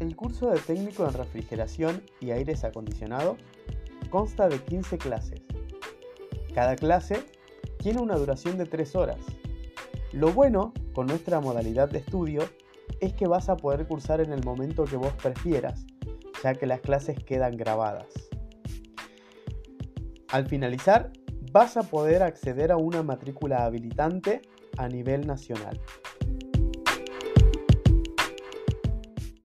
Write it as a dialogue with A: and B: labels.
A: El curso de técnico en refrigeración y aires acondicionados consta de 15 clases. Cada clase tiene una duración de 3 horas. Lo bueno con nuestra modalidad de estudio es que vas a poder cursar en el momento que vos prefieras, ya que las clases quedan grabadas. Al finalizar, vas a poder acceder a una matrícula habilitante a nivel nacional.